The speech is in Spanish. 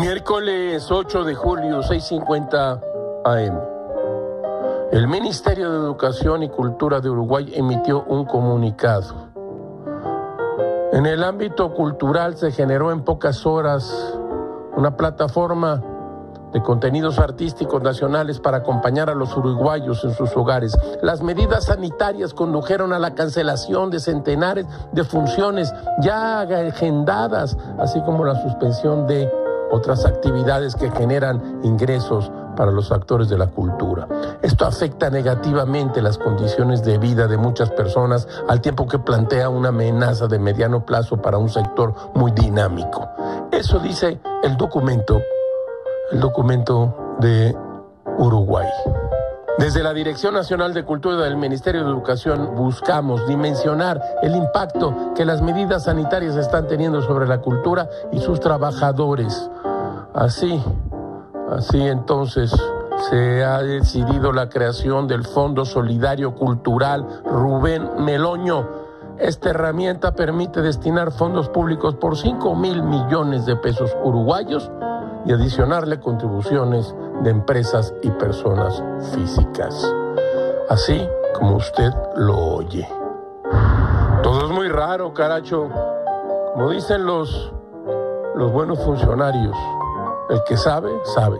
Miércoles 8 de julio, 6.50 AM. El Ministerio de Educación y Cultura de Uruguay emitió un comunicado. En el ámbito cultural se generó en pocas horas una plataforma de contenidos artísticos nacionales para acompañar a los uruguayos en sus hogares. Las medidas sanitarias condujeron a la cancelación de centenares de funciones ya agendadas, así como la suspensión de otras actividades que generan ingresos para los actores de la cultura. Esto afecta negativamente las condiciones de vida de muchas personas al tiempo que plantea una amenaza de mediano plazo para un sector muy dinámico. Eso dice el documento el documento de Uruguay. Desde la Dirección Nacional de Cultura del Ministerio de Educación buscamos dimensionar el impacto que las medidas sanitarias están teniendo sobre la cultura y sus trabajadores. Así, así entonces se ha decidido la creación del Fondo Solidario Cultural Rubén Meloño. Esta herramienta permite destinar fondos públicos por 5 mil millones de pesos uruguayos y adicionarle contribuciones de empresas y personas físicas. Así como usted lo oye. Todo es muy raro, caracho. Como dicen los, los buenos funcionarios, el que sabe, sabe.